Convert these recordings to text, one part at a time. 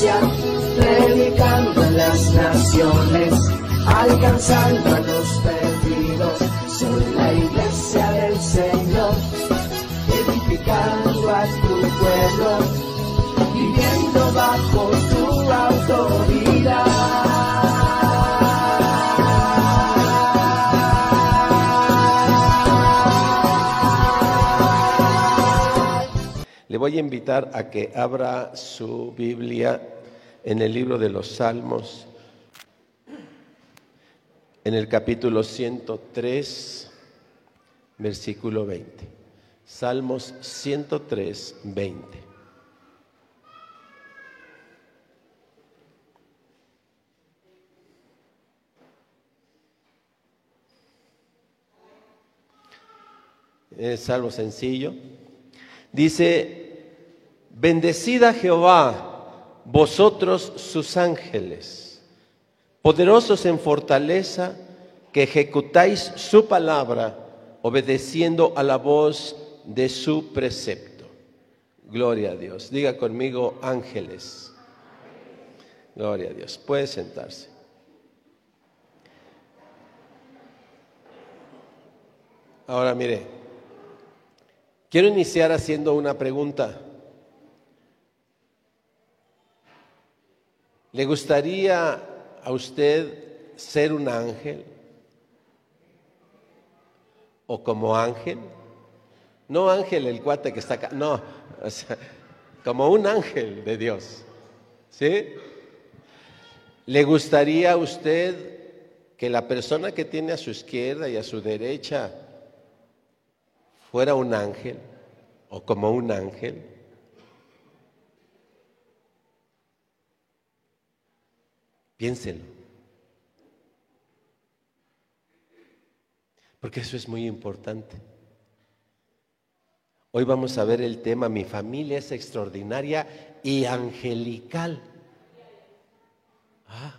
gracia, predicando en las naciones, alcanzando a los perdidos. Soy la iglesia del Señor, edificando a tu pueblo, viviendo bajo Le voy a invitar a que abra su Biblia en el libro de los Salmos, en el capítulo 103, versículo 20. Salmos 103, 20. Es algo sencillo. Dice, bendecida Jehová, vosotros sus ángeles, poderosos en fortaleza, que ejecutáis su palabra, obedeciendo a la voz de su precepto. Gloria a Dios. Diga conmigo, ángeles. Gloria a Dios. Puede sentarse. Ahora mire, quiero iniciar haciendo una pregunta. ¿Le gustaría a usted ser un ángel? ¿O como ángel? No ángel el cuate que está acá, no, o sea, como un ángel de Dios. ¿Sí? ¿Le gustaría a usted que la persona que tiene a su izquierda y a su derecha fuera un ángel o como un ángel? Piénselo. Porque eso es muy importante. Hoy vamos a ver el tema, mi familia es extraordinaria y angelical. Ah,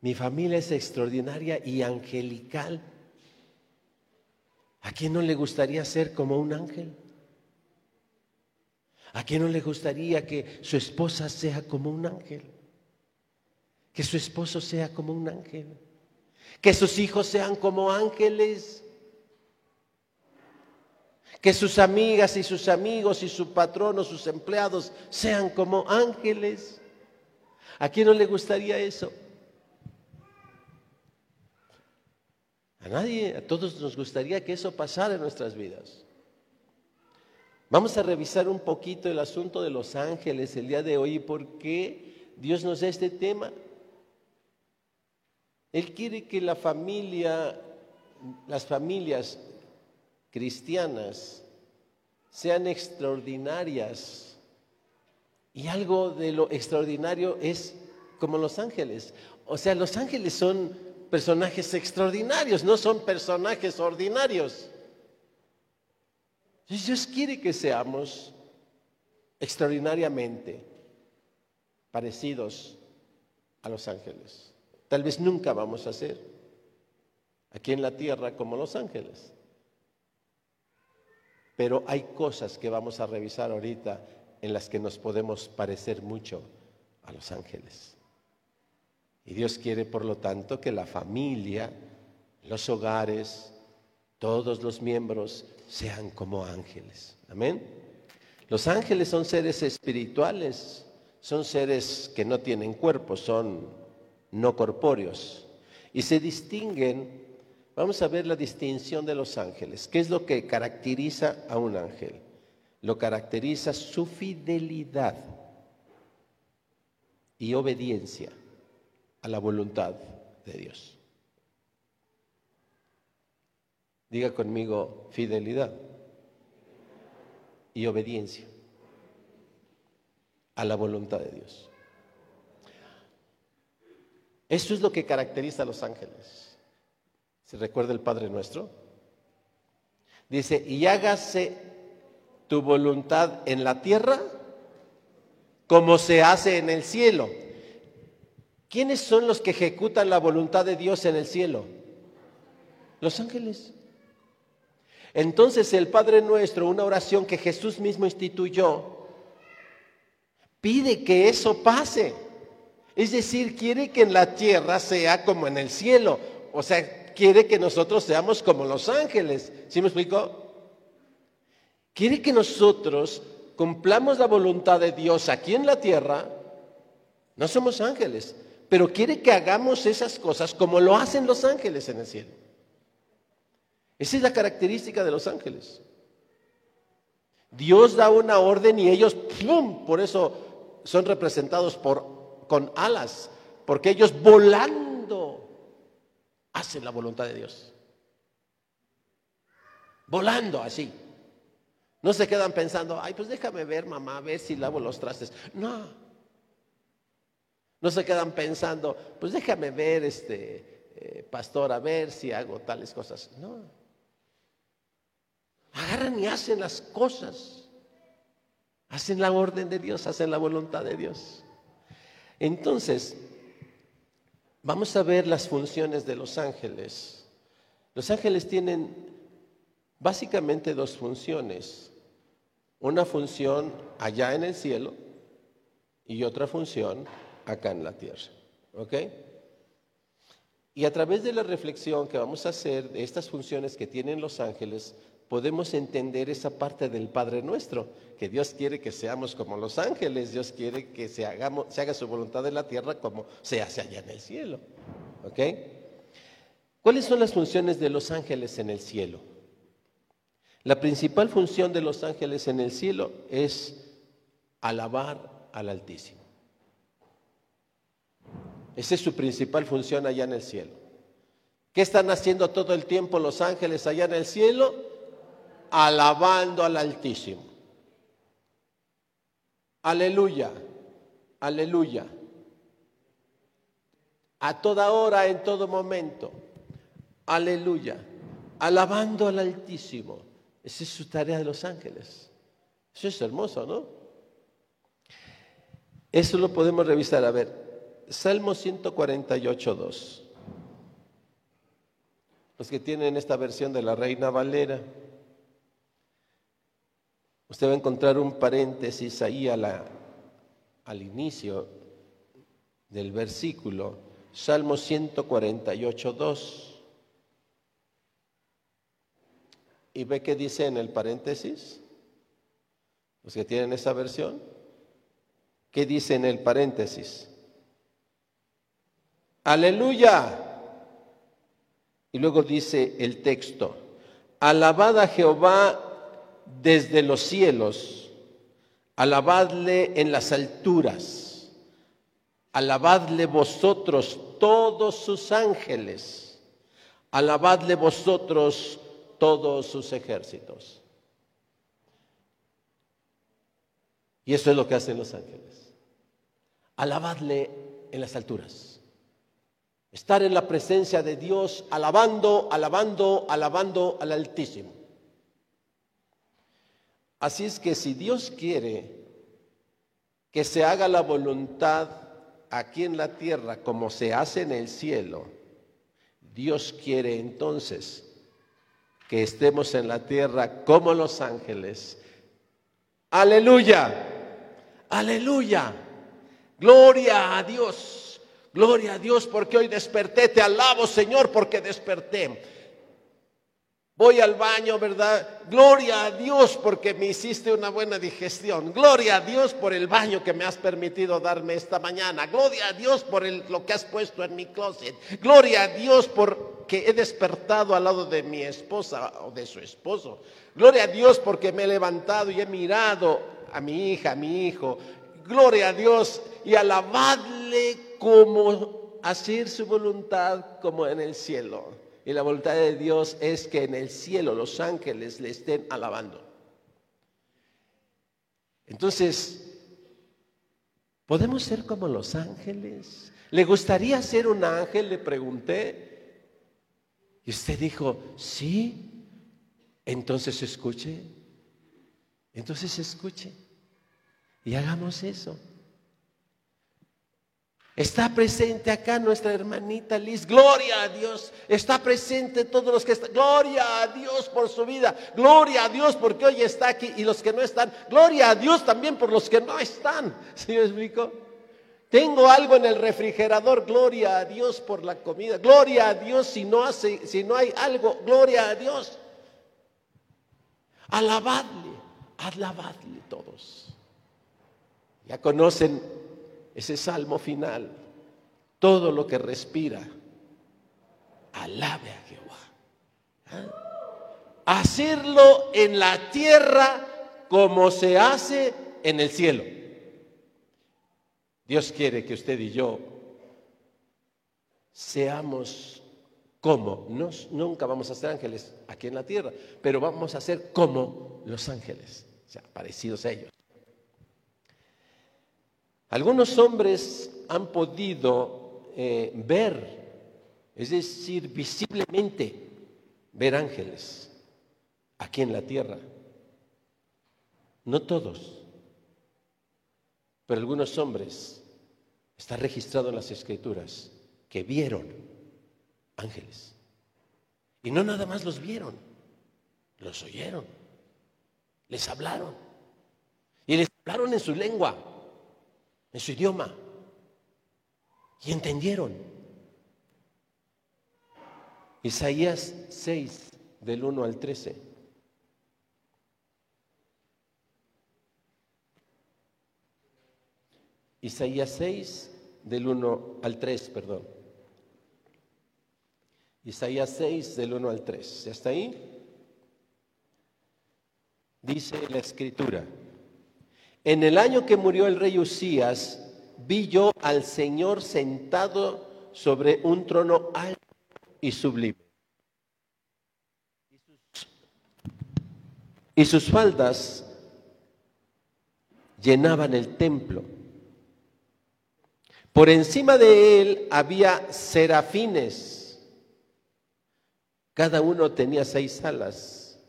mi familia es extraordinaria y angelical. ¿A quién no le gustaría ser como un ángel? ¿A quién no le gustaría que su esposa sea como un ángel? Que su esposo sea como un ángel. Que sus hijos sean como ángeles. Que sus amigas y sus amigos y su patrono, sus empleados sean como ángeles. ¿A quién no le gustaría eso? A nadie, a todos nos gustaría que eso pasara en nuestras vidas. Vamos a revisar un poquito el asunto de los ángeles el día de hoy y por qué Dios nos da este tema. Él quiere que la familia, las familias cristianas sean extraordinarias. Y algo de lo extraordinario es como los ángeles. O sea, los ángeles son personajes extraordinarios, no son personajes ordinarios. Dios quiere que seamos extraordinariamente parecidos a los ángeles. Tal vez nunca vamos a ser aquí en la tierra como los ángeles. Pero hay cosas que vamos a revisar ahorita en las que nos podemos parecer mucho a los ángeles. Y Dios quiere, por lo tanto, que la familia, los hogares, todos los miembros sean como ángeles. Amén. Los ángeles son seres espirituales, son seres que no tienen cuerpo, son no corpóreos. Y se distinguen, vamos a ver la distinción de los ángeles. ¿Qué es lo que caracteriza a un ángel? Lo caracteriza su fidelidad y obediencia a la voluntad de Dios. Diga conmigo fidelidad y obediencia a la voluntad de Dios. Eso es lo que caracteriza a los ángeles. ¿Se recuerda el Padre nuestro? Dice, y hágase tu voluntad en la tierra como se hace en el cielo. ¿Quiénes son los que ejecutan la voluntad de Dios en el cielo? Los ángeles. Entonces el Padre nuestro, una oración que Jesús mismo instituyó, pide que eso pase. Es decir, quiere que en la tierra sea como en el cielo. O sea, quiere que nosotros seamos como los ángeles. ¿Sí me explico? Quiere que nosotros cumplamos la voluntad de Dios aquí en la tierra. No somos ángeles, pero quiere que hagamos esas cosas como lo hacen los ángeles en el cielo. Esa es la característica de los ángeles. Dios da una orden y ellos, ¡pum! por eso son representados por, con alas, porque ellos volando hacen la voluntad de Dios. Volando así. No se quedan pensando, ay, pues déjame ver, mamá, a ver si lavo los trastes. No. No se quedan pensando, pues déjame ver, este, eh, pastor, a ver si hago tales cosas. No. Agarran y hacen las cosas. Hacen la orden de Dios, hacen la voluntad de Dios. Entonces, vamos a ver las funciones de los ángeles. Los ángeles tienen básicamente dos funciones. Una función allá en el cielo y otra función acá en la tierra. ¿Ok? Y a través de la reflexión que vamos a hacer de estas funciones que tienen los ángeles, podemos entender esa parte del Padre nuestro, que Dios quiere que seamos como los ángeles, Dios quiere que se, haga su voluntad en la tierra como se hace allá en el cielo. ¿Ok? ¿Cuáles son las funciones de los ángeles en el cielo? La principal función de los ángeles en el cielo es alabar al Altísimo. Esa es su principal función allá en el cielo. ¿Qué están haciendo todo el tiempo los ángeles allá en el cielo? Alabando al Altísimo. Aleluya, aleluya. A toda hora, en todo momento. Aleluya. Alabando al Altísimo. Esa es su tarea de los ángeles. Eso es hermoso, ¿no? Eso lo podemos revisar. A ver, Salmo 148, 2. Los que tienen esta versión de la Reina Valera, usted va a encontrar un paréntesis ahí al inicio del versículo, Salmo 148, 2. ¿Y ve qué dice en el paréntesis? Los que tienen esa versión. ¿Qué dice en el paréntesis? Aleluya. Y luego dice el texto, alabad a Jehová desde los cielos, alabadle en las alturas, alabadle vosotros todos sus ángeles, alabadle vosotros todos sus ejércitos. Y eso es lo que hacen los ángeles. Alabadle en las alturas. Estar en la presencia de Dios, alabando, alabando, alabando al Altísimo. Así es que si Dios quiere que se haga la voluntad aquí en la tierra como se hace en el cielo, Dios quiere entonces que estemos en la tierra como los ángeles. Aleluya, aleluya, gloria a Dios, gloria a Dios porque hoy desperté, te alabo Señor porque desperté. Voy al baño, ¿verdad? Gloria a Dios porque me hiciste una buena digestión. Gloria a Dios por el baño que me has permitido darme esta mañana. Gloria a Dios por lo que has puesto en mi closet. Gloria a Dios porque he despertado al lado de mi esposa o de su esposo. Gloria a Dios porque me he levantado y he mirado a mi hija, a mi hijo. Gloria a Dios y alabadle como hacer su voluntad como en el cielo. Y la voluntad de Dios es que en el cielo los ángeles le estén alabando. Entonces, ¿Podemos ser como los ángeles? ¿Le gustaría ser un ángel? Le pregunté. Y usted dijo, sí. Entonces escuche. Entonces escuche. Y hagamos eso. Está presente acá nuestra hermanita Liz. Gloria a Dios. Está presente todos los que están. Gloria a Dios por su vida. Gloria a Dios porque hoy está aquí. Y los que no están. Gloria a Dios también por los que no están. ¿Sí me explico? Tengo algo en el refrigerador. Gloria a Dios por la comida. Gloria a Dios si no, hace, si no hay algo. Gloria a Dios. Alabadle. Alabadle todos. Ya conocen ese salmo final, todo lo que respira, alabe a Jehová. ¿Ah? Hacerlo en la tierra como se hace en el cielo. Dios quiere que usted y yo seamos como, nunca vamos a ser ángeles aquí en la tierra, pero vamos a ser como los ángeles, o sea, parecidos a ellos. Algunos hombres han podido eh, ver, es decir, visiblemente ver ángeles aquí en la tierra. No todos, pero algunos hombres, está registrado en las escrituras, que vieron ángeles. Y no nada más los vieron, los oyeron, les hablaron. Y les hablaron en su lengua en su idioma. Y entendieron. Isaías 6, del 1 al 13. Isaías 6, del 1 al 3, perdón. Isaías 6, del 1 al 3. ¿Ya está ahí? Dice la escritura. En el año que murió el rey Usías, vi yo al Señor sentado sobre un trono alto y sublime. Y sus faldas llenaban el templo. Por encima de él había serafines. Cada uno tenía seis alas.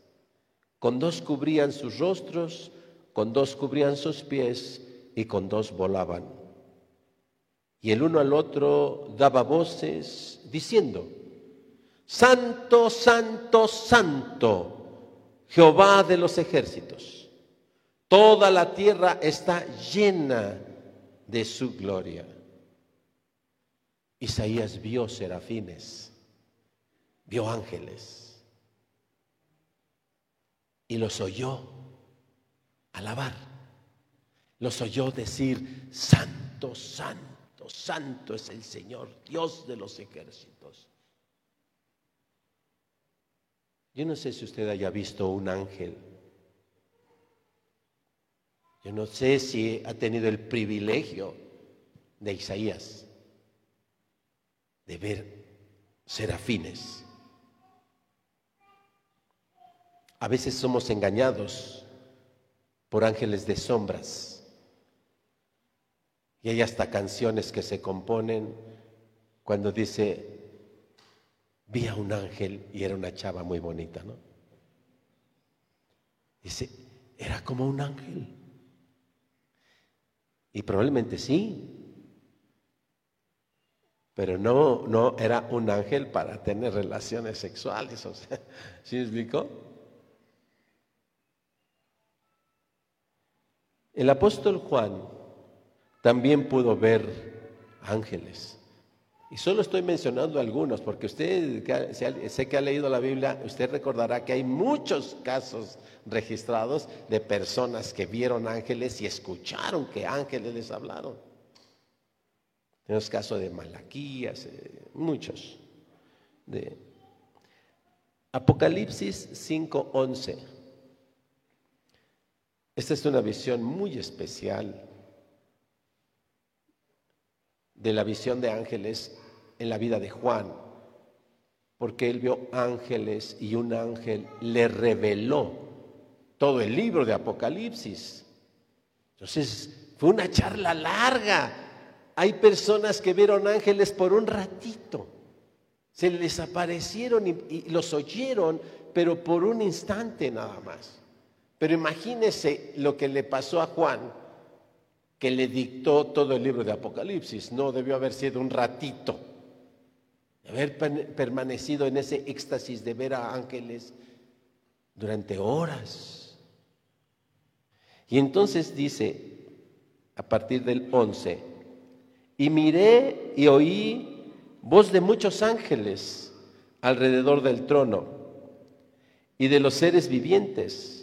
Con dos cubrían sus rostros con dos cubrían sus pies y con dos volaban. Y el uno al otro daba voces diciendo, Santo, Santo, Santo, Jehová de los ejércitos. Toda la tierra está llena de su gloria. Isaías vio serafines, vio ángeles y los oyó alabar. Los oyó decir, Santo, Santo, Santo es el Señor, Dios de los ejércitos. Yo no sé si usted haya visto un ángel. Yo no sé si ha tenido el privilegio de Isaías de ver serafines. A veces somos engañados por ángeles de sombras. Y hay hasta canciones que se componen cuando dice, vi a un ángel y era una chava muy bonita, ¿no? Dice, era como un ángel. Y probablemente sí, pero no, no era un ángel para tener relaciones sexuales, o sea, ¿sí me explicó? El apóstol Juan también pudo ver ángeles. Y solo estoy mencionando algunos, porque usted, sé que ha leído la Biblia, usted recordará que hay muchos casos registrados de personas que vieron ángeles y escucharon que ángeles les hablaron. Tenemos caso de Malaquías, eh, muchos. De Apocalipsis 5:11. Esta es una visión muy especial de la visión de ángeles en la vida de Juan, porque él vio ángeles y un ángel le reveló todo el libro de Apocalipsis. Entonces Fue una charla larga. Hay personas que vieron ángeles por un ratito. Se les aparecieron y, los oyeron, pero por un instante nada más. Pero imagínese lo que le pasó a Juan, que le dictó todo el libro de Apocalipsis. No debió haber sido un ratito. Haber permanecido en ese éxtasis de ver a ángeles durante horas. Y entonces dice, a partir del 11, y miré y oí voz de muchos ángeles alrededor del trono, y de los seres vivientes,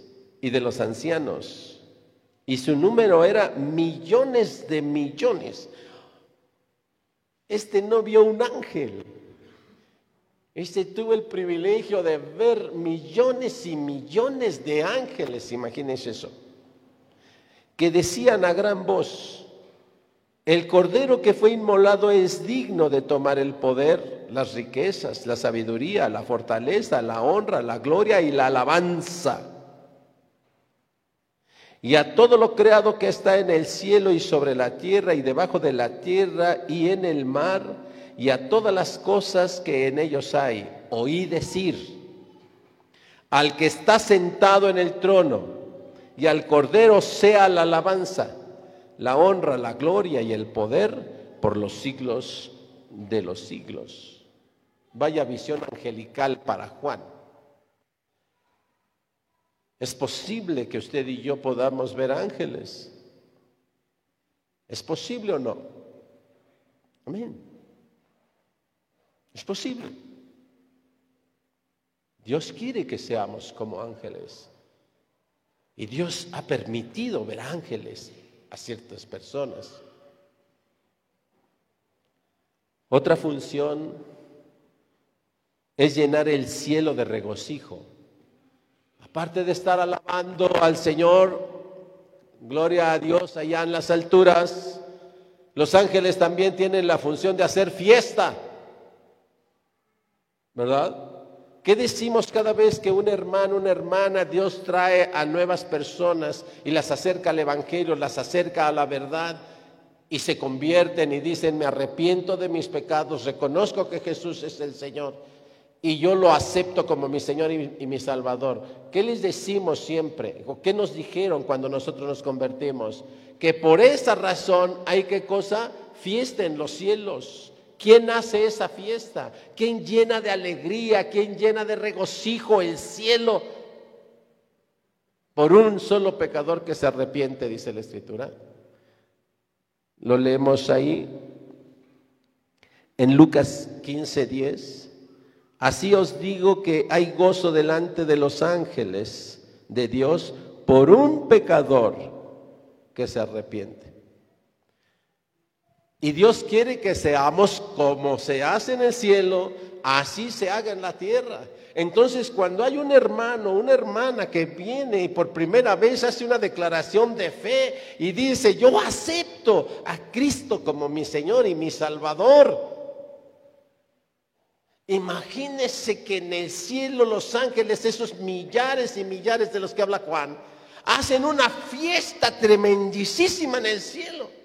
y de los ancianos, y su número era millones de millones. Este no vio un ángel. Este tuvo el privilegio de ver millones y millones de ángeles, imagínense eso, que decían a gran voz, el cordero que fue inmolado es digno de tomar el poder, las riquezas, la sabiduría, la fortaleza, la honra, la gloria y la alabanza. Y a todo lo creado que está en el cielo y sobre la tierra y debajo de la tierra y en el mar y a todas las cosas que en ellos hay, oí decir, al que está sentado en el trono y al cordero sea la alabanza la honra, la gloria y el poder por los siglos de los siglos. Vaya visión angelical para Juan. Es posible que usted y yo podamos ver ángeles. ¿Es posible o no? Amén. Es posible. Dios quiere que seamos como ángeles. Y Dios ha permitido ver ángeles a ciertas personas. Otra función es llenar el cielo de regocijo. Aparte de estar alabando al Señor, gloria a Dios allá en las alturas, los ángeles también tienen la función de hacer fiesta. ¿Verdad? ¿Qué decimos cada vez que un hermano, una hermana, Dios trae a nuevas personas y las acerca al Evangelio, las acerca a la verdad y se convierten y dicen, me arrepiento de mis pecados, reconozco que Jesús es el Señor y yo lo acepto como mi Señor y, mi Salvador? ¿Qué les decimos siempre? ¿O qué nos dijeron cuando nosotros nos convertimos? Que por esa razón hay que cosa? Fiesta en los cielos ¿Quién hace esa fiesta? ¿Quién llena de alegría? ¿Quién llena de regocijo el cielo? Por un solo pecador que se arrepiente, dice la Escritura. Lo leemos ahí en Lucas 15, 10. Así os digo que hay gozo delante de los ángeles de Dios por un pecador que se arrepiente. Y Dios quiere que seamos como se hace en el cielo, así se haga en la tierra. Entonces, cuando hay un hermano, una hermana que viene y por primera vez hace una declaración de fe y dice, yo acepto a Cristo como mi Señor y mi Salvador. Imagínese que en el cielo los ángeles, esos millares y millares de los que habla Juan, hacen una fiesta tremendísima en el cielo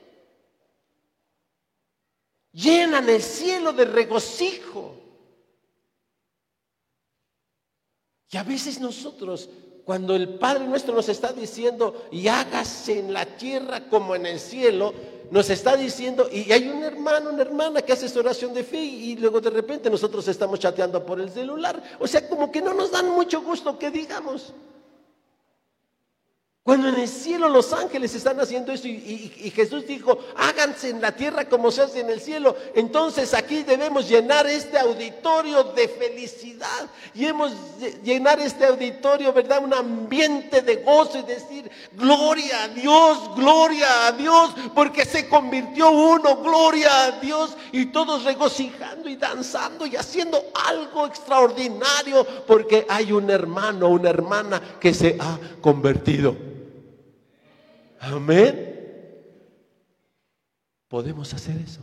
llenan el cielo de regocijo. Y a veces nosotros, cuando el Padre nuestro nos está diciendo, y hágase en la tierra como en el cielo, nos está diciendo, y hay un hermano, una hermana que hace su oración de fe, y luego de repente nosotros estamos chateando por el celular. O sea, como que no nos dan mucho gusto que digamos. Cuando en el cielo los ángeles están haciendo eso y, Jesús dijo, háganse en la tierra como se hace en el cielo, entonces aquí debemos llenar este auditorio de felicidad y hemos llenar este auditorio, ¿verdad? Un ambiente de gozo y decir, gloria a Dios, gloria a Dios, porque se convirtió uno, gloria a Dios, y todos regocijando y danzando y haciendo algo extraordinario, porque hay un hermano, una hermana que se ha convertido. Amén. Podemos hacer eso.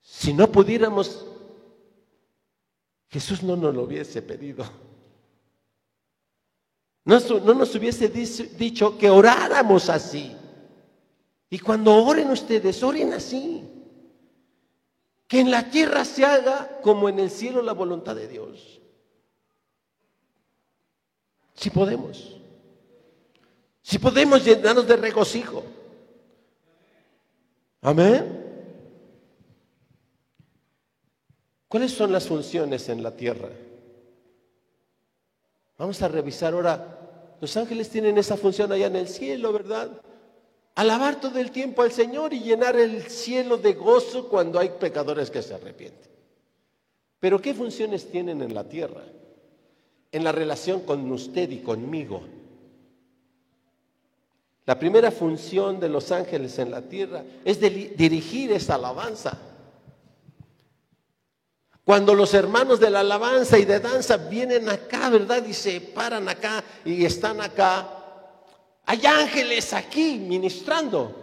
Si no pudiéramos, Jesús no nos lo hubiese pedido. no, no nos hubiese dicho que oráramos así. Y cuando oren ustedes, oren así. Que en la tierra se haga como en el cielo la voluntad de Dios. Si podemos. Si podemos llenarnos de regocijo. Amén. ¿Cuáles son las funciones en la tierra? Vamos a revisar ahora. Los ángeles tienen esa función allá en el cielo, ¿verdad? Alabar todo el tiempo al Señor y llenar el cielo de gozo cuando hay pecadores que se arrepienten. Pero ¿qué funciones tienen en la tierra? En la relación con usted y conmigo. La primera función de los ángeles en la tierra es dirigir esa alabanza. Cuando los hermanos de la alabanza y de danza vienen acá, ¿verdad? Y se paran acá y están acá. Hay ángeles aquí ministrando.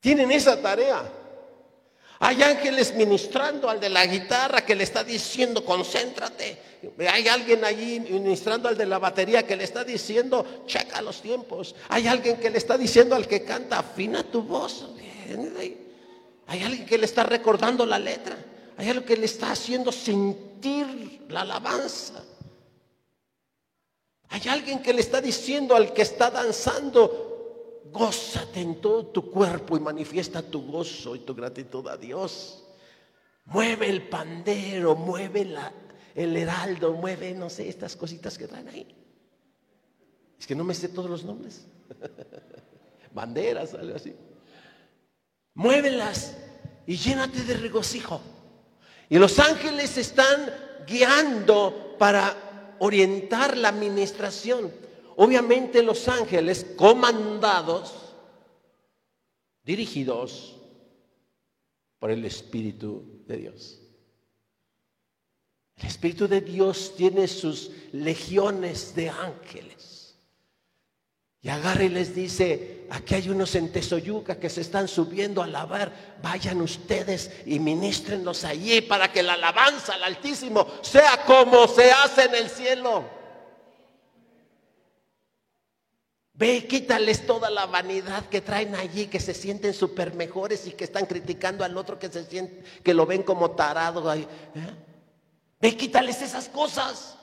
Tienen esa tarea. Hay ángeles ministrando al de la guitarra que le está diciendo, concéntrate. Hay alguien allí ministrando al de la batería que le está diciendo, checa los tiempos. Hay alguien que le está diciendo al que canta, afina tu voz. Hay alguien que le está recordando la letra. Hay algo que le está haciendo sentir la alabanza. Hay alguien que le está diciendo al que está danzando, gózate en todo tu cuerpo y manifiesta tu gozo y tu gratitud a Dios. Mueve el pandero, mueve la, el heraldo, mueve, no sé, estas cositas que traen ahí. Es que no me sé todos los nombres. Banderas, algo así. Muévelas y llénate de regocijo. Y los ángeles están guiando para orientar la administración. Obviamente los ángeles comandados, dirigidos por el Espíritu de Dios. El Espíritu de Dios tiene sus legiones de ángeles. Y agarra y les dice, aquí hay unos en Tesoyuca que se están subiendo a alabar, vayan ustedes y ministrenlos allí para que la alabanza al Altísimo sea como se hace en el cielo. Ve, quítales toda la vanidad que traen allí, que se sienten súper mejores y que están criticando al otro que se siente, que lo ven como tarado. ¿eh? Ve, quítales esas cosas.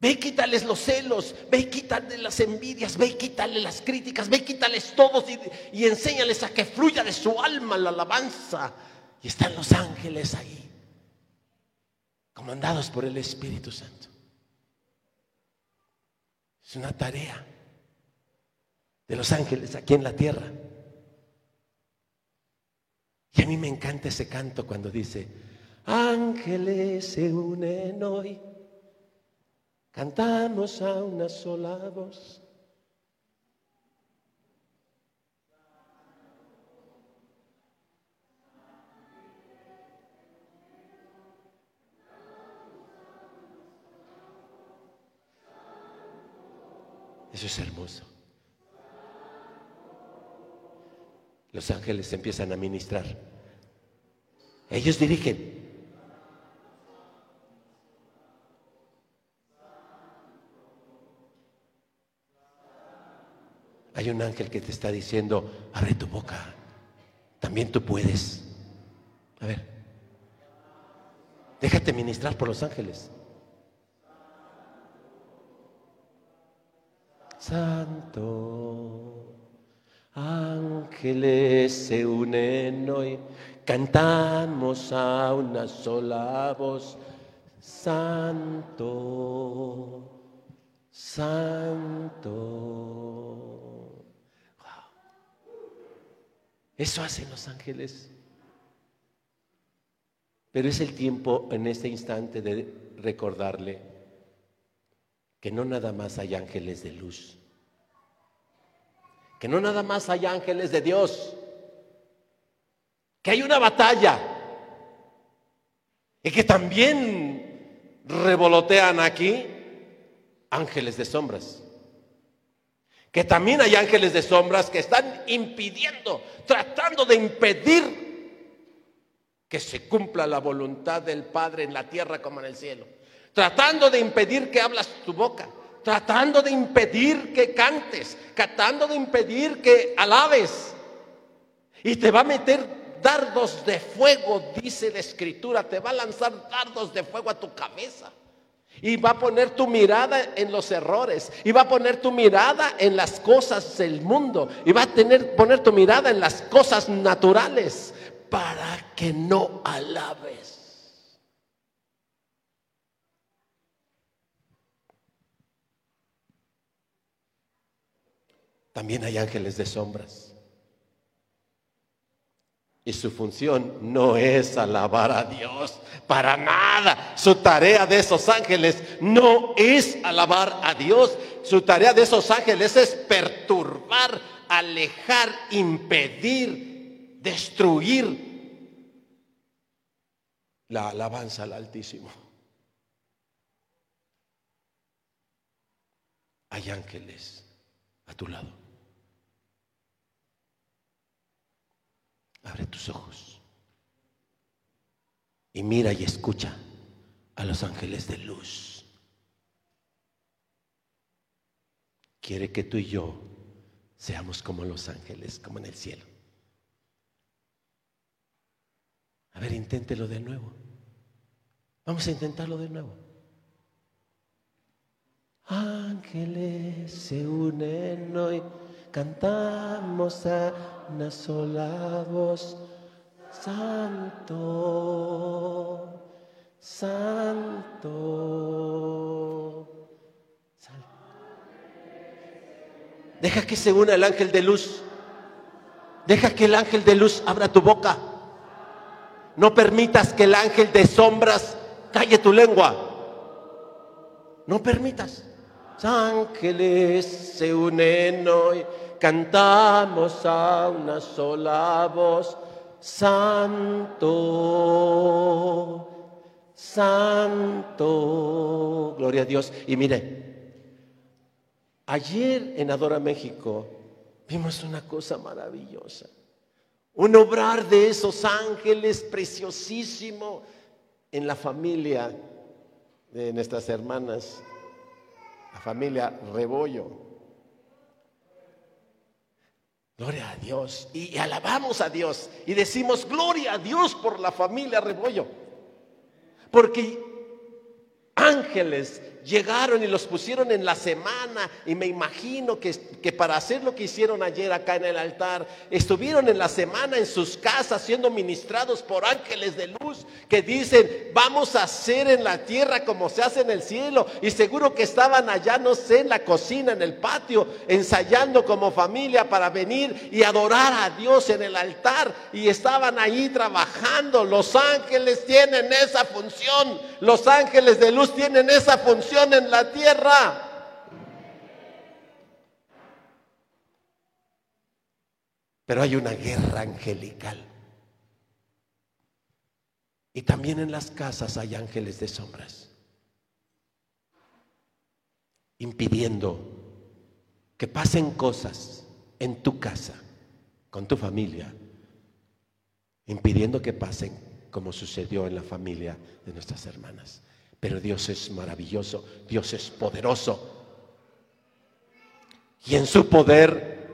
Ve quítales los celos, ve quítales las envidias, ve quítales las críticas, ve quítales todos y, y enséñales a que fluya de su alma la alabanza. Y están los ángeles ahí, comandados por el Espíritu Santo. Es una tarea de los ángeles aquí en la tierra. Y a mí me encanta ese canto cuando dice, ángeles se unen hoy Cantamos a una sola voz. Eso es hermoso. Los ángeles empiezan a ministrar. Ellos dirigen. Hay un ángel que te está diciendo, abre tu boca, también tú puedes. A ver, déjate ministrar por los ángeles. Santo, ángeles se unen hoy, cantamos a una sola voz. Santo, Santo. Eso hacen los ángeles. Pero es el tiempo en este instante de recordarle que no nada más hay ángeles de luz, que no nada más hay ángeles de Dios, que hay una batalla y que también revolotean aquí ángeles de sombras que también hay ángeles de sombras que están impidiendo, tratando de impedir que se cumpla la voluntad del Padre en la tierra como en el cielo. Tratando de impedir que hablas tu boca, tratando de impedir que cantes, tratando de impedir que alabes. Y te va a meter dardos de fuego, dice la escritura, te va a lanzar dardos de fuego a tu cabeza. Y va a poner tu mirada en los errores. Y va a poner tu mirada en las cosas del mundo. Y va a tener, poner tu mirada en las cosas naturales para que no alabes. También hay ángeles de sombras. Y su función no es alabar a Dios, para nada. Su tarea de esos ángeles no es alabar a Dios. Su tarea de esos ángeles es perturbar, alejar, impedir, destruir la alabanza al Altísimo. Hay ángeles a tu lado. Abre tus ojos y mira y escucha a los ángeles de luz. Quiere que tú y yo seamos como los ángeles, como en el cielo. A ver, inténtelo de nuevo. Vamos a intentarlo de nuevo. Ángeles se unen hoy, cantamos a una sola voz. Santo, santo. Deja que se una el ángel de luz. Deja que el ángel de luz abra tu boca. No permitas que el ángel de sombras calle tu lengua. No permitas. Ángeles se unen hoy, cantamos a una sola voz. Santo, Santo. Gloria a Dios. Y mire, ayer en Adora México vimos una cosa maravillosa. Un obrar de esos ángeles preciosísimo en la familia de nuestras hermanas, la familia Rebollo. Gloria a Dios. Y, alabamos a Dios. Y decimos, gloria a Dios por la familia Rebollo. Porque ángeles llegaron y los pusieron en la semana y me imagino que, que, para hacer lo que hicieron ayer acá en el altar, estuvieron en la semana en sus casas siendo ministrados por ángeles de luz que dicen, vamos a hacer en la tierra como se hace en el cielo. Y seguro que estaban allá, no sé, en la cocina, en el patio, ensayando como familia para venir y adorar a Dios en el altar. Y estaban ahí trabajando. Los ángeles tienen esa función. Los ángeles de luz tienen esa función en la tierra. Pero hay una guerra angelical. Y también en las casas hay ángeles de sombras, impidiendo que pasen cosas en tu casa, con tu familia, impidiendo que pasen como sucedió en la familia de nuestras hermanas. Pero Dios es maravilloso, Dios es poderoso. Y en su poder,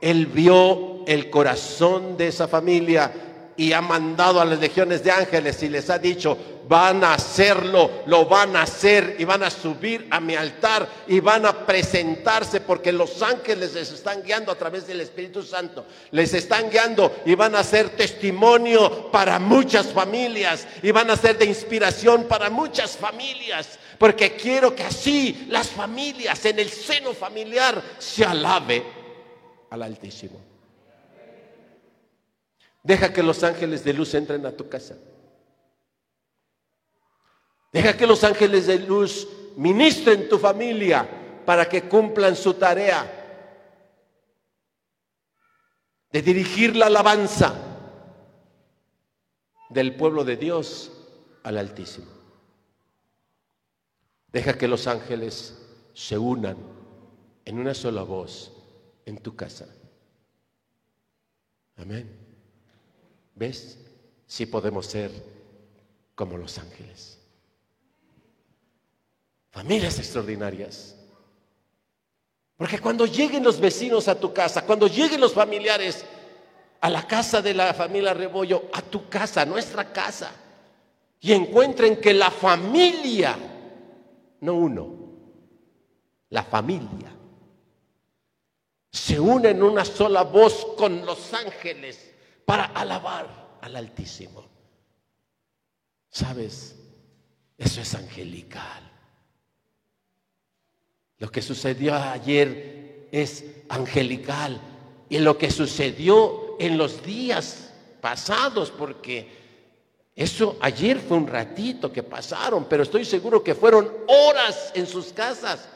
Él vio el corazón de esa familia y ha mandado a las legiones de ángeles y les ha dicho, van a hacerlo, lo van a hacer y van a subir a mi altar y van a presentarse porque los ángeles les están guiando a través del Espíritu Santo. Les están guiando y van a ser testimonio para muchas familias y van a ser de inspiración para muchas familias. Porque quiero que así las familias en el seno familiar se alabe al Altísimo. Deja que los ángeles de luz entren a tu casa. Deja que los ángeles de luz ministren tu familia para que cumplan su tarea de dirigir la alabanza del pueblo de Dios al Altísimo. Deja que los ángeles se unan en una sola voz en tu casa. Amén. ¿Ves? sí podemos ser como los ángeles. Familias extraordinarias. Porque cuando lleguen los vecinos a tu casa, cuando lleguen los familiares a la casa de la familia Rebollo, a tu casa, a nuestra casa, y encuentren que la familia, no uno, la familia, se une en una sola voz con los ángeles para alabar al Altísimo. ¿Sabes? Eso es angelical. Lo que sucedió ayer es angelical. Y lo que sucedió en los días pasados, porque eso ayer fue un ratito que pasaron, pero estoy seguro que fueron horas en sus casas,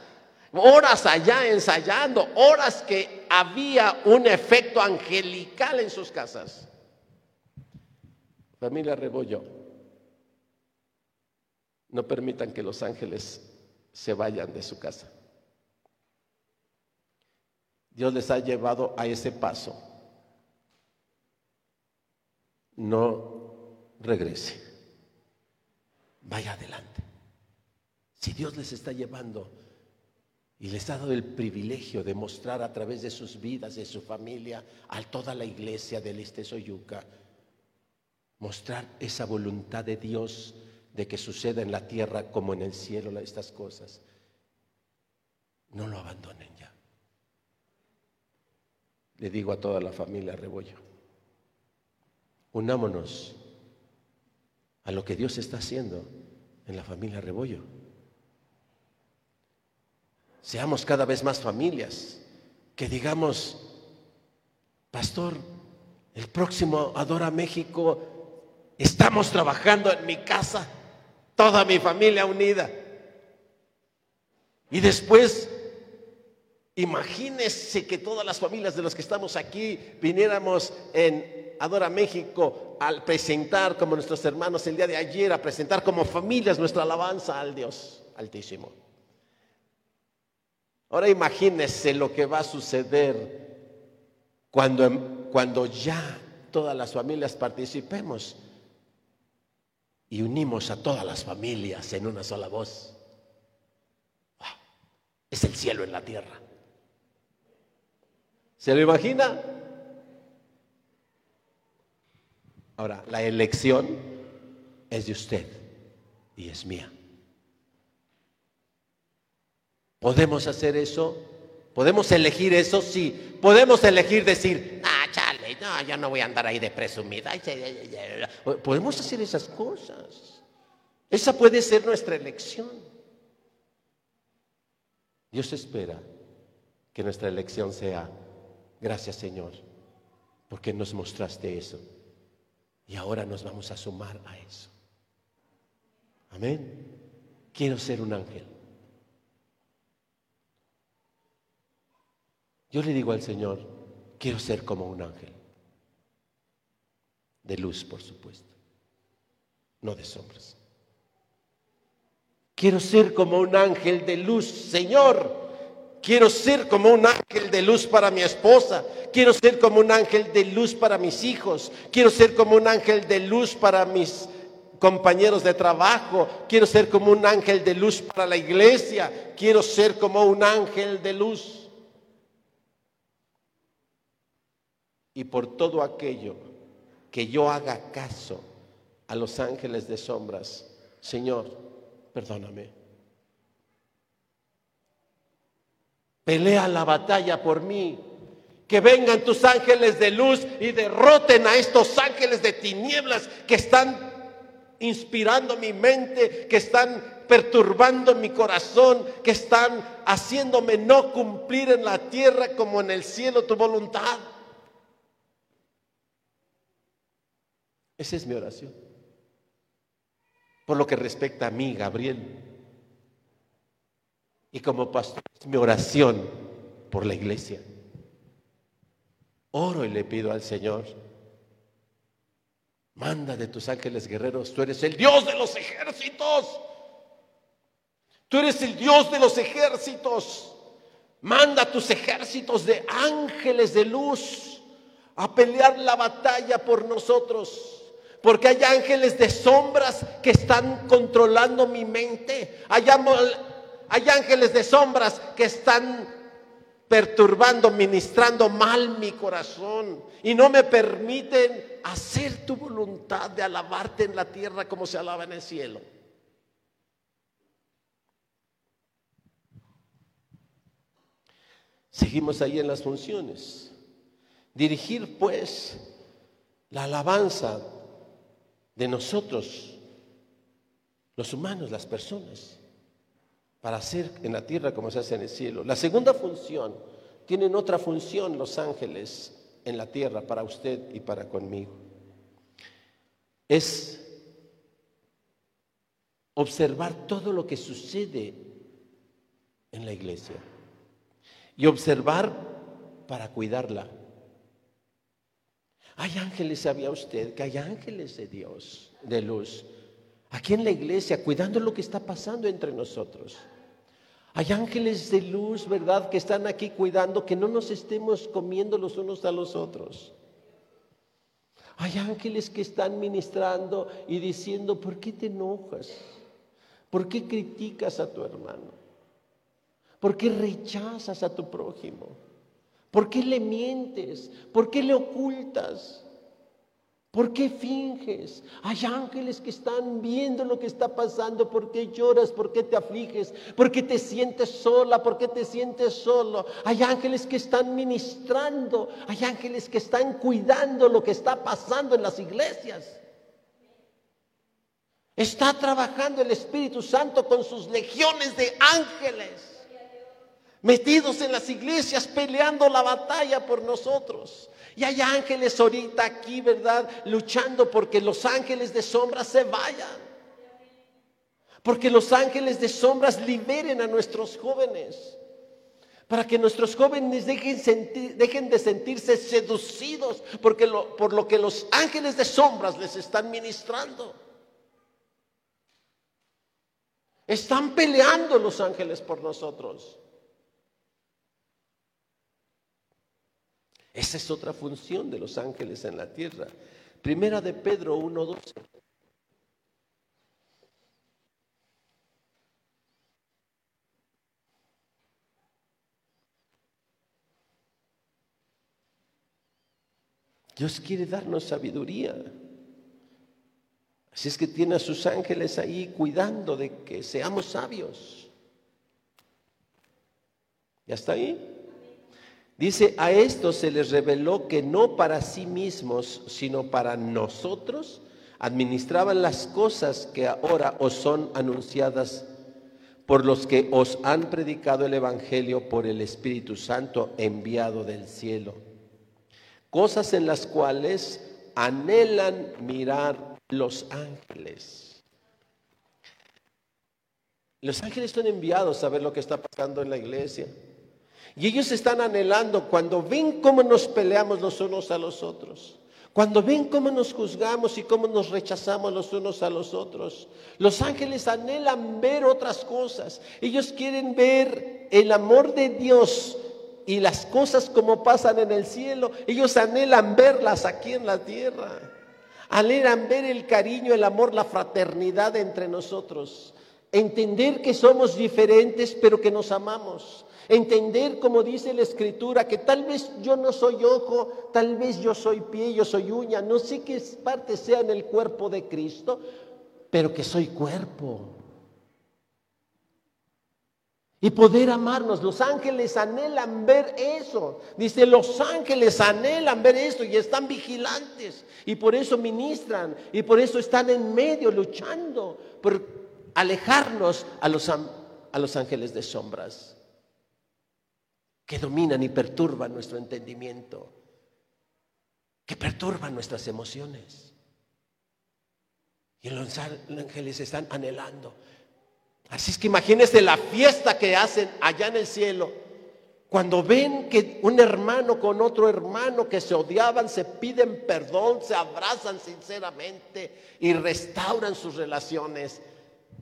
horas allá ensayando, horas que había un efecto angelical en sus casas. Familia Rebollo, no permitan que los ángeles se vayan de su casa. Dios les ha llevado a ese paso. No regrese. Vaya adelante. Si Dios les está llevando y les ha dado el privilegio de mostrar a través de sus vidas, de su familia, a toda la iglesia del Este Soyuca, mostrar esa voluntad de Dios de que suceda en la tierra como en el cielo estas cosas. No lo abandonen ya le digo a toda la familia Rebollo, unámonos a lo que Dios está haciendo en la familia Rebollo. Seamos cada vez más familias, que digamos, pastor, el próximo Adora México, estamos trabajando en mi casa, toda mi familia unida. Y después Imagínese que todas las familias de los que estamos aquí viniéramos en Adora México al presentar como nuestros hermanos el día de ayer, a presentar como familias nuestra alabanza al Dios Altísimo. Ahora imagínese lo que va a suceder cuando, cuando ya todas las familias participemos y unimos a todas las familias en una sola voz. Es el cielo en la tierra. ¿Se lo imagina? Ahora, la elección es de usted y es mía. ¿Podemos hacer eso? ¿Podemos elegir eso? Sí. Podemos elegir decir, ah, chale, no, yo no voy a andar ahí de presumida. Podemos hacer esas cosas. Esa puede ser nuestra elección. Dios espera que nuestra elección sea Gracias Señor, porque nos mostraste eso. Y ahora nos vamos a sumar a eso. Amén. Quiero ser un ángel. Yo le digo al Señor, quiero ser como un ángel. De luz, por supuesto. No de sombras. Quiero ser como un ángel de luz, Señor. Quiero ser como un ángel de luz para mi esposa. Quiero ser como un ángel de luz para mis hijos. Quiero ser como un ángel de luz para mis compañeros de trabajo. Quiero ser como un ángel de luz para la iglesia. Quiero ser como un ángel de luz. Y por todo aquello que yo haga caso a los ángeles de sombras, Señor, perdóname. Pelea la batalla por mí. Que vengan tus ángeles de luz y derroten a estos ángeles de tinieblas que están inspirando mi mente, que están perturbando mi corazón, que están haciéndome no cumplir en la tierra como en el cielo tu voluntad. Esa es mi oración. Por lo que respecta a mí, Gabriel, y como pastor es mi oración por la iglesia. Oro y le pido al Señor, manda de tus ángeles guerreros, tú eres el Dios de los ejércitos. Tú eres el Dios de los ejércitos. Manda tus ejércitos de ángeles de luz a pelear la batalla por nosotros. Porque hay ángeles de sombras que están controlando mi mente. Hay, hay ángeles de sombras que están perturbando, ministrando mal mi corazón y no me permiten hacer tu voluntad de alabarte en la tierra como se alaba en el cielo. Seguimos ahí en las funciones. Dirigir pues la alabanza de nosotros, los humanos, las personas, para hacer en la tierra como se hace en el cielo. La segunda función, tienen otra función los ángeles en la tierra para usted y para conmigo. Es observar todo lo que sucede en la iglesia y observar para cuidarla. Hay ángeles, ¿sabía usted que hay ángeles de Dios, de luz, aquí en la iglesia, cuidando lo que está pasando entre nosotros? Hay ángeles de luz, ¿verdad?, que están aquí cuidando que no nos estemos comiendo los unos a los otros. Hay ángeles que están ministrando y diciendo, ¿por qué te enojas? ¿Por qué criticas a tu hermano? ¿Por qué rechazas a tu prójimo? ¿Por qué le mientes? ¿Por qué le ocultas? ¿Por qué finges? Hay ángeles que están viendo lo que está pasando. ¿Por qué lloras? ¿Por qué te afliges? ¿Por qué te sientes sola? ¿Por qué te sientes solo? Hay ángeles que están ministrando. Hay ángeles que están cuidando lo que está pasando en las iglesias. Está trabajando el Espíritu Santo con sus legiones de ángeles metidos en las iglesias peleando la batalla por nosotros. Y hay ángeles ahorita aquí, ¿verdad? Luchando porque los ángeles de sombras se vayan. Porque los ángeles de sombras liberen a nuestros jóvenes. Para que nuestros jóvenes dejen, de sentirse seducidos porque por lo que los ángeles de sombras les están ministrando. Están peleando los ángeles por nosotros. Esa es otra función de los ángeles en la tierra. Primera de Pedro 1.12. Dios quiere darnos sabiduría. Así es que tiene a sus ángeles ahí cuidando de que seamos sabios. ¿Ya está ahí? Dice, a esto se les reveló que no para sí mismos, sino para nosotros, administraban las cosas que ahora os son anunciadas por los que os han predicado el Evangelio por el Espíritu Santo enviado del cielo. Cosas en las cuales anhelan mirar los ángeles. Los ángeles son enviados a ver lo que está pasando en la iglesia. Y ellos están anhelando cuando ven cómo nos peleamos los unos a los otros. Cuando ven cómo nos juzgamos y cómo nos rechazamos los unos a los otros, los ángeles anhelan ver otras cosas. Ellos quieren ver el amor de Dios y las cosas como pasan en el cielo. Ellos anhelan verlas aquí en la tierra. Anhelan ver el cariño, el amor, la fraternidad entre nosotros. Entender que somos diferentes pero que nos amamos. Entender, como dice la escritura, que tal vez yo no soy ojo, tal vez yo soy pie, yo soy uña, no sé qué parte sea en el cuerpo de Cristo, pero que soy cuerpo. Y poder amarnos. Los ángeles anhelan ver eso. Dice, los ángeles anhelan ver esto y están vigilantes. Y por eso ministran. Y por eso están en medio luchando por alejarnos a los, a los ángeles de sombras que dominan y perturban nuestro entendimiento, que perturban nuestras emociones. Y los ángeles están anhelando. Así es que imagínense la fiesta que hacen allá en el cielo. Cuando ven que un hermano con otro hermano que se odiaban, se piden perdón, se abrazan sinceramente y restauran sus relaciones.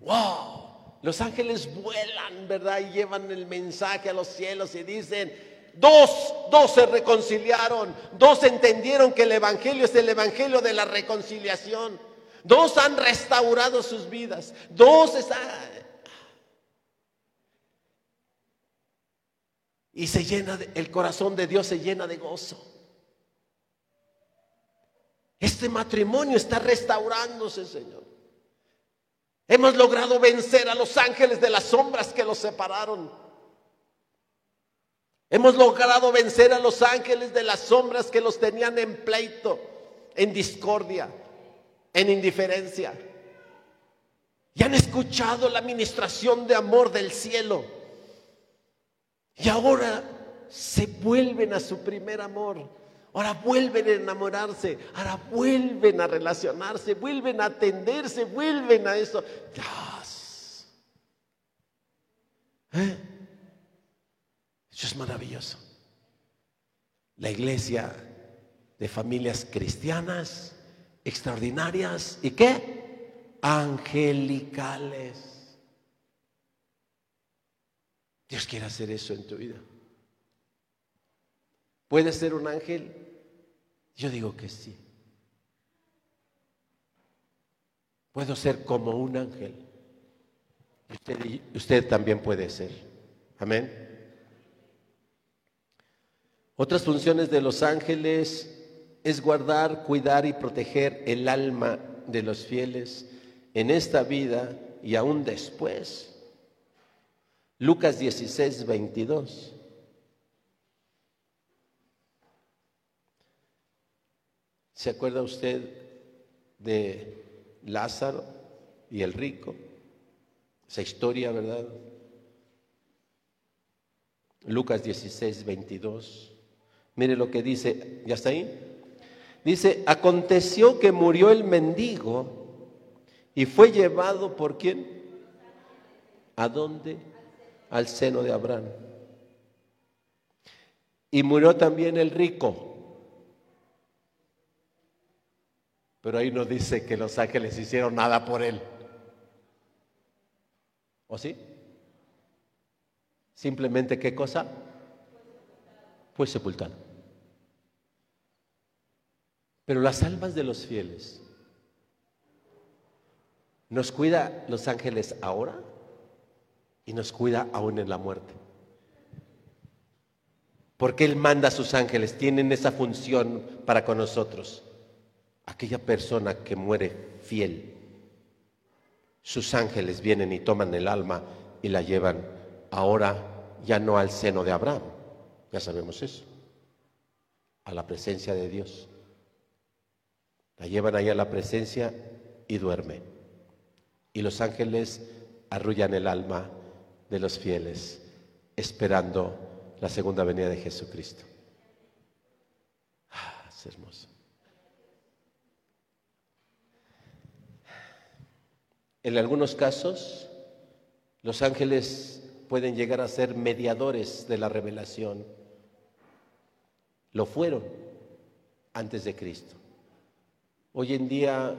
¡Wow! Los ángeles vuelan, ¿verdad? Y llevan el mensaje a los cielos y dicen, Dos, dos se reconciliaron. Dos entendieron que el Evangelio es el Evangelio de la reconciliación. Dos han restaurado sus vidas. Dos están... Y se llena, el corazón de Dios se llena de gozo. Este matrimonio está restaurándose, Señor. Hemos logrado vencer a los ángeles de las sombras que los separaron. Hemos logrado vencer a los ángeles de las sombras que los tenían en pleito, en discordia, en indiferencia. Y han escuchado la administración de amor del cielo. Y ahora se vuelven a su primer amor. Ahora vuelven a enamorarse. Ahora vuelven a relacionarse. Vuelven a atenderse. Vuelven a eso. Dios. ¿Eh? Eso es maravilloso. La iglesia de familias cristianas extraordinarias y qué? Angelicales. Dios quiere hacer eso en tu vida. ¿Puedes ser un ángel? Yo digo que sí. Puedo ser como un ángel. Usted, usted también puede ser. Amén. Otras funciones de los ángeles es guardar, cuidar y proteger el alma de los fieles en esta vida y aún después. Lucas 16, 22. ¿Se acuerda usted de Lázaro y el rico? Esa historia, ¿verdad? Lucas 16, 22. Mire lo que dice, ¿ya está ahí? Dice, aconteció que murió el mendigo y fue llevado por quién? ¿A dónde? Al seno de Abraham. Y murió también el rico. Pero ahí no dice que los ángeles hicieron nada por él. ¿O sí? Simplemente qué cosa? Fue sepultado. Pero las almas de los fieles, ¿nos cuida los ángeles ahora? Y nos cuida aún en la muerte. Porque Él manda a sus ángeles, tienen esa función para con nosotros. Aquella persona que muere fiel, sus ángeles vienen y toman el alma y la llevan ahora ya no al seno de Abraham, ya sabemos eso, a la presencia de Dios. La llevan ahí a la presencia y duerme. Y los ángeles arrullan el alma de los fieles, esperando la segunda venida de Jesucristo. Ah, es hermoso. En algunos casos, los ángeles pueden llegar a ser mediadores de la revelación. Lo fueron antes de Cristo. Hoy en día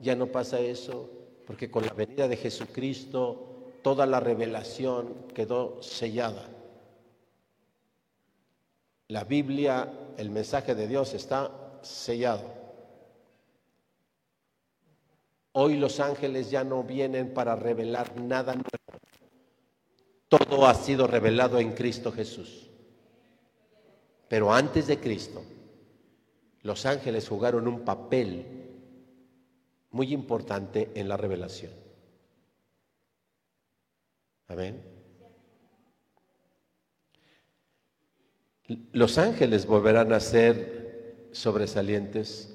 ya no pasa eso, porque con la venida de Jesucristo toda la revelación quedó sellada. La Biblia, el mensaje de Dios está sellado. Hoy los ángeles ya no vienen para revelar nada nuevo. Todo ha sido revelado en Cristo Jesús. Pero antes de Cristo, los ángeles jugaron un papel muy importante en la revelación. Amén. Los ángeles volverán a ser sobresalientes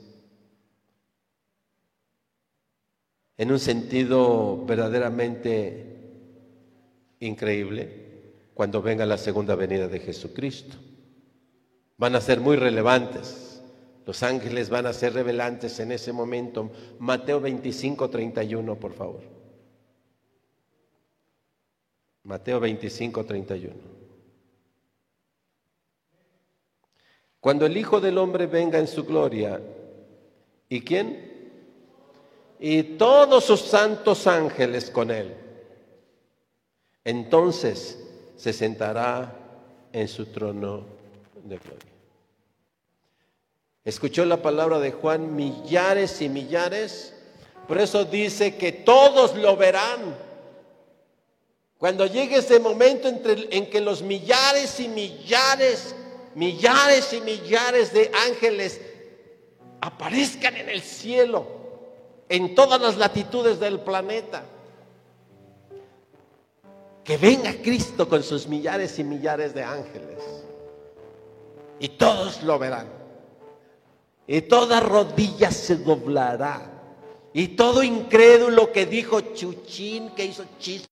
en un sentido verdaderamente increíble cuando venga la segunda venida de Jesucristo. Van a ser muy relevantes. Los ángeles van a ser revelantes en ese momento. Mateo 25, 31, por favor. Mateo 25, 31. Cuando el Hijo del Hombre venga en su gloria, ¿y quién? Y todos sus santos ángeles con él. Entonces se sentará en su trono de gloria. Escuchó la palabra de Juan millares y millares, por eso dice que todos lo verán. Cuando llegue ese momento entre, en que los millares y millares, millares y millares de ángeles aparezcan en el cielo, en todas las latitudes del planeta. Que venga Cristo con sus millares y millares de ángeles. Y todos lo verán. Y toda rodilla se doblará. Y todo incrédulo que dijo chuchín, que hizo chiste,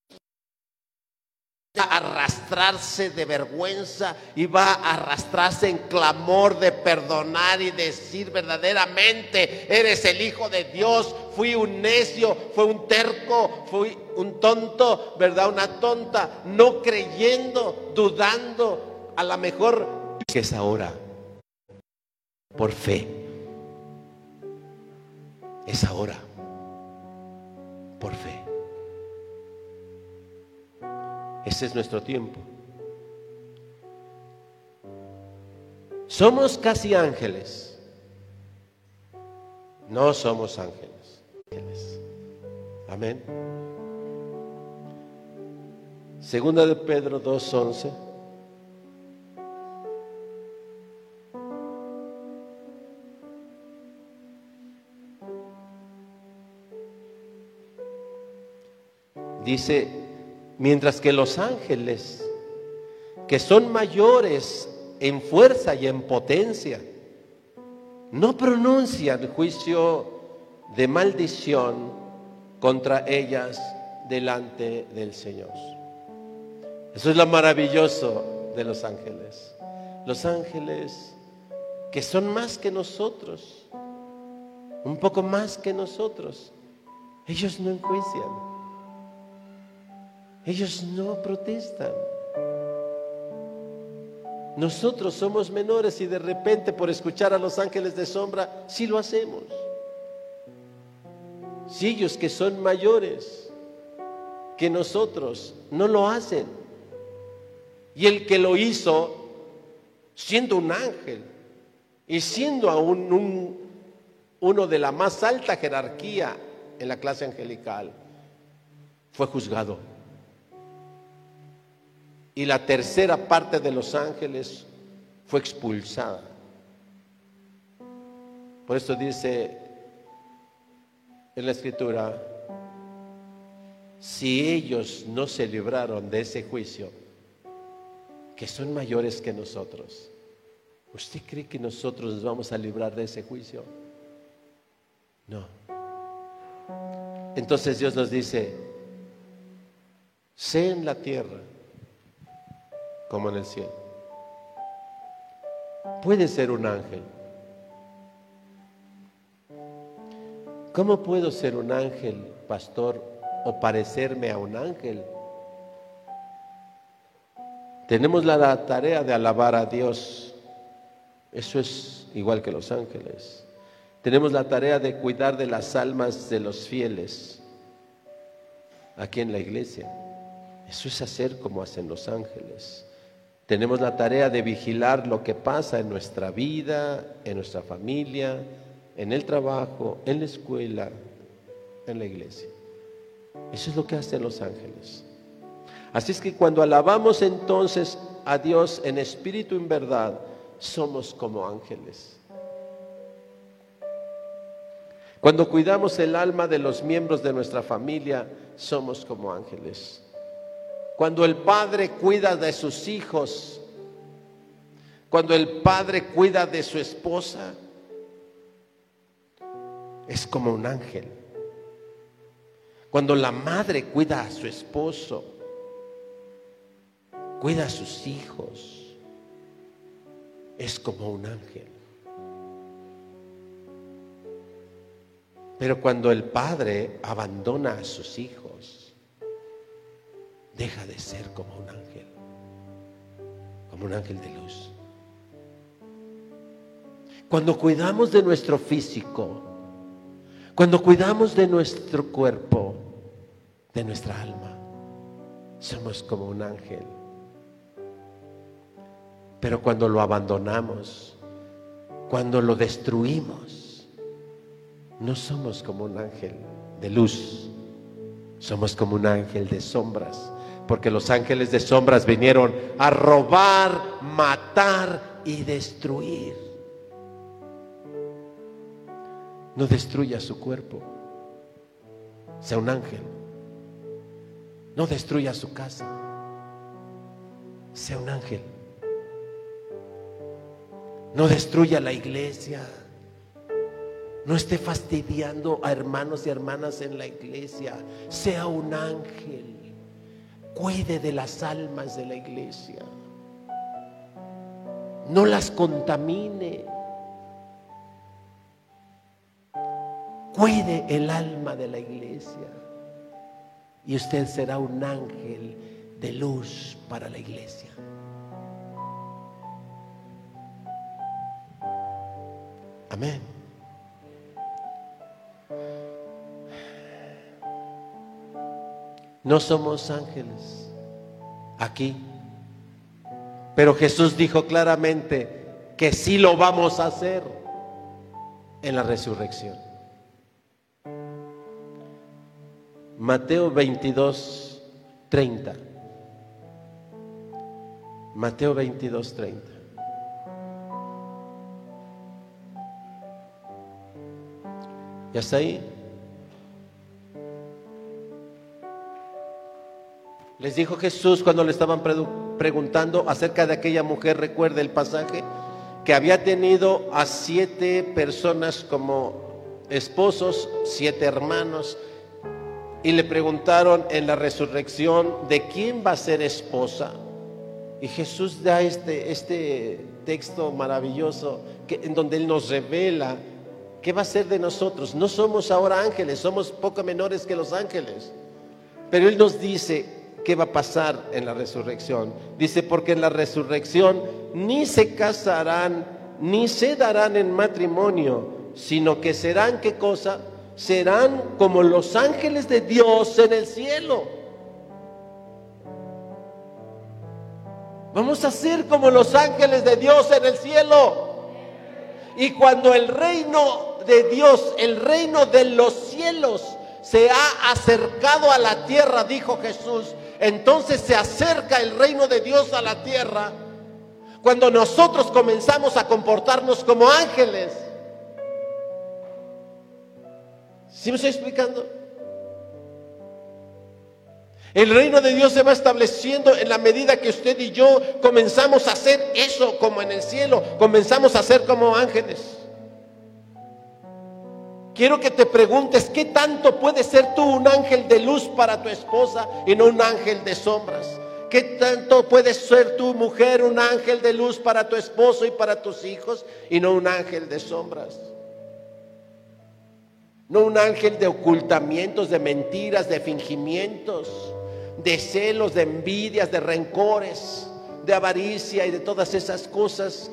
a arrastrarse de vergüenza y va a arrastrarse en clamor de perdonar y decir verdaderamente, eres el Hijo de Dios, fui un necio, fue un terco, fui un tonto, ¿verdad? Una tonta, no creyendo, dudando, a lo mejor es ahora, por fe, es ahora, por fe. Ese es nuestro tiempo. Somos casi ángeles. No somos ángeles. Amén. Segunda de Pedro 2.11. Dice, Mientras que los ángeles, que son mayores en fuerza y en potencia, no pronuncian juicio de maldición contra ellas delante del Señor. Eso es lo maravilloso de los ángeles. Los ángeles que son más que nosotros, un poco más que nosotros, ellos no enjuician. Ellos no protestan. Nosotros somos menores y de repente por escuchar a los ángeles de sombra, sí lo hacemos. Si ellos que son mayores que nosotros no lo hacen. Y el que lo hizo, siendo un ángel y siendo aún uno de la más alta jerarquía en la clase angelical, fue juzgado y la tercera parte de los ángeles fue expulsada. Por eso dice en la escritura, si ellos no se libraron de ese juicio, que son mayores que nosotros, ¿usted cree que nosotros nos vamos a librar de ese juicio? No. Entonces Dios nos dice, sé en la tierra como en el cielo. Puede ser un ángel. ¿Cómo puedo ser un ángel, pastor, o parecerme a un ángel? Tenemos la tarea de alabar a Dios. Eso es igual que los ángeles. Tenemos la tarea de cuidar de las almas de los fieles aquí en la iglesia. Eso es hacer como hacen los ángeles. Tenemos la tarea de vigilar lo que pasa en nuestra vida, en nuestra familia, en el trabajo, en la escuela, en la iglesia. Eso es lo que hacen los ángeles. Así es que cuando alabamos entonces a Dios en espíritu y en verdad, somos como ángeles. Cuando cuidamos el alma de los miembros de nuestra familia, somos como ángeles. Cuando el padre cuida de sus hijos, cuando el padre cuida de su esposa, es como un ángel. Cuando la madre cuida a su esposo, cuida a sus hijos, es como un ángel. Pero cuando el padre abandona a sus hijos, deja de ser como un ángel, como un ángel de luz. Cuando cuidamos de nuestro físico, cuando cuidamos de nuestro cuerpo, de nuestra alma, somos como un ángel. Pero cuando lo abandonamos, cuando lo destruimos, no somos como un ángel de luz, somos como un ángel de sombras, porque los ángeles de sombras vinieron a robar, matar y destruir. No destruya su cuerpo, sea un ángel. No destruya su casa, sea un ángel. No destruya la iglesia. No esté fastidiando a hermanos y hermanas en la iglesia. Sea un ángel. Cuide de las almas de la iglesia. No las contamine. Cuide el alma de la iglesia. Y usted será un ángel de luz para la iglesia. Amén. No somos ángeles aquí. Pero Jesús dijo claramente que sí lo vamos a hacer en la resurrección. Mateo 22, 30. Mateo 22, 30. ¿Ya está ahí? Les dijo Jesús cuando le estaban preguntando acerca de aquella mujer, recuerda el pasaje, que había tenido a siete personas como esposos, siete hermanos, y le preguntaron en la resurrección de quién va a ser esposa. Y Jesús da este, este texto maravilloso en donde Él nos revela qué va a ser de nosotros. No somos ahora ángeles, somos poco menores que los ángeles. Pero Él nos dice qué va a pasar en la resurrección. Dice, porque en la resurrección ni se casarán, ni se darán en matrimonio, sino que serán, ¿qué cosa? serán como los ángeles de Dios en el cielo. Vamos a ser como los ángeles de Dios en el cielo. Y cuando el reino de Dios, el reino de los cielos, se ha acercado a la tierra, dijo Jesús, entonces se acerca el reino de Dios a la tierra. Cuando nosotros comenzamos a comportarnos como ángeles, ¿Sí me estoy explicando? El reino de Dios se va estableciendo en la medida que usted y yo comenzamos a hacer eso como en el cielo, comenzamos a ser como ángeles. Quiero que te preguntes, ¿qué tanto puedes ser tú un ángel de luz para tu esposa y no un ángel de sombras? ¿Qué tanto puedes ser tu mujer un ángel de luz para tu esposo y para tus hijos y no un ángel de sombras? No un ángel de ocultamientos, de mentiras, de fingimientos, de celos, de envidias, de rencores, de avaricia y de todas esas cosas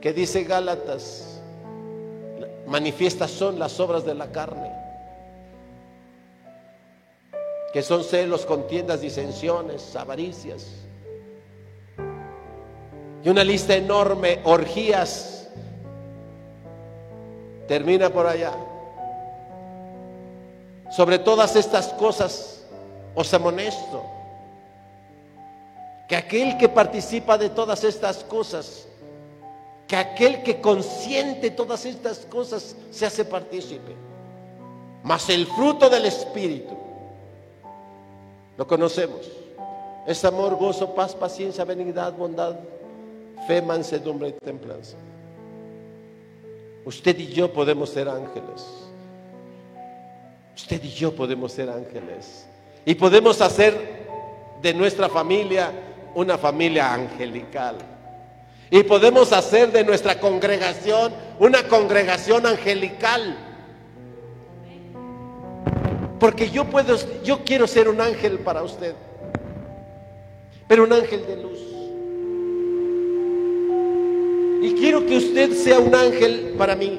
que dice Gálatas. Manifiestas son las obras de la carne, que son celos, contiendas, disensiones, avaricias. Y una lista enorme, orgías, termina por allá. Sobre todas estas cosas os amonesto que aquel que participa de todas estas cosas, que aquel que consiente todas estas cosas se hace partícipe. Mas el fruto del Espíritu, lo conocemos, es amor, gozo, paz, paciencia, benignidad, bondad, fe, mansedumbre y templanza. Usted y yo podemos ser ángeles. Usted y yo podemos ser ángeles. Y podemos hacer de nuestra familia una familia angelical. Y podemos hacer de nuestra congregación una congregación angelical. Porque yo puedo, yo quiero ser un ángel para usted. Pero un ángel de luz. Y quiero que usted sea un ángel para mí.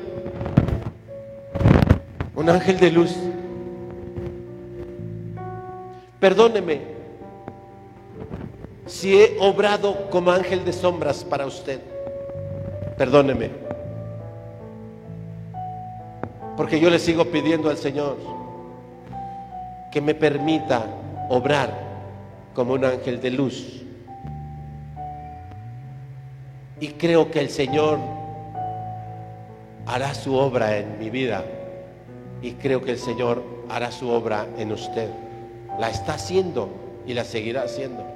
Un ángel de luz. Perdóneme. Si he obrado como ángel de sombras para usted, perdóneme. Porque yo le sigo pidiendo al Señor que me permita obrar como un ángel de luz. Y creo que el Señor hará su obra en mi vida. Y creo que el Señor hará su obra en usted. La está haciendo y la seguirá haciendo.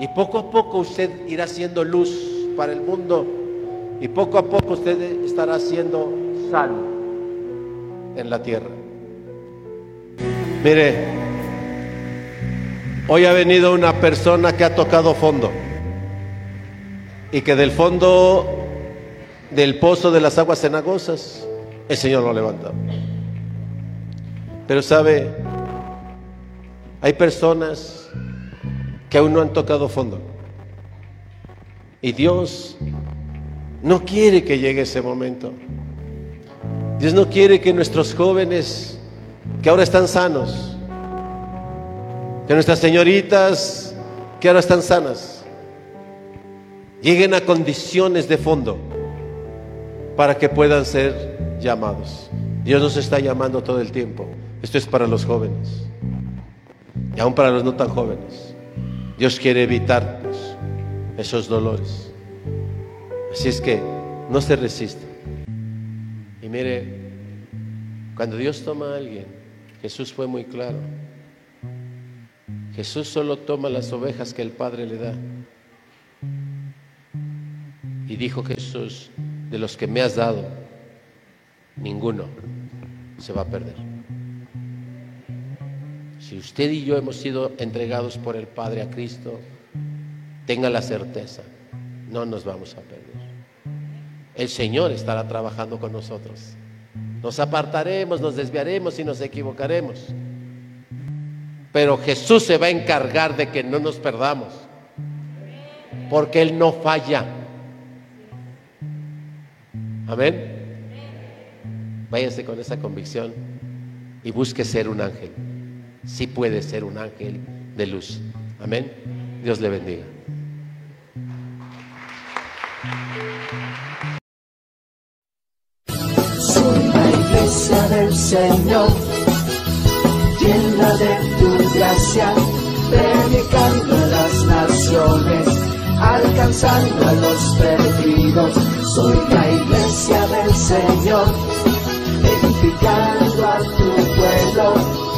Y poco a poco usted irá siendo luz para el mundo. Y poco a poco usted estará siendo sal en la tierra. Mire, hoy ha venido una persona que ha tocado fondo. Y que del fondo del pozo de las aguas cenagosas, el Señor lo ha levantado. Pero sabe, hay personas que aún no han tocado fondo. Y Dios no quiere que llegue ese momento. Dios no quiere que nuestros jóvenes, que ahora están sanos, que nuestras señoritas, que ahora están sanas, lleguen a condiciones de fondo para que puedan ser llamados. Dios nos está llamando todo el tiempo. Esto es para los jóvenes y aún para los no tan jóvenes. Dios quiere evitarnos esos dolores. Así es que no se resiste. Y mire, cuando Dios toma a alguien, Jesús fue muy claro. Jesús solo toma las ovejas que el Padre le da. Y dijo Jesús, de los que me has dado, ninguno se va a perder. Si usted y yo hemos sido entregados por el Padre a Cristo, tenga la certeza, no nos vamos a perder. El Señor estará trabajando con nosotros. Nos apartaremos, nos desviaremos y nos equivocaremos. Pero Jesús se va a encargar de que no nos perdamos. Porque Él no falla. Amén. Váyase con esa convicción y busque ser un ángel sí puede ser un ángel de luz. Amén. Dios le bendiga. Soy la iglesia del Señor, llena de tu gracia, predicando a las naciones, alcanzando a los perdidos. Soy la iglesia del Señor, edificando a tu pueblo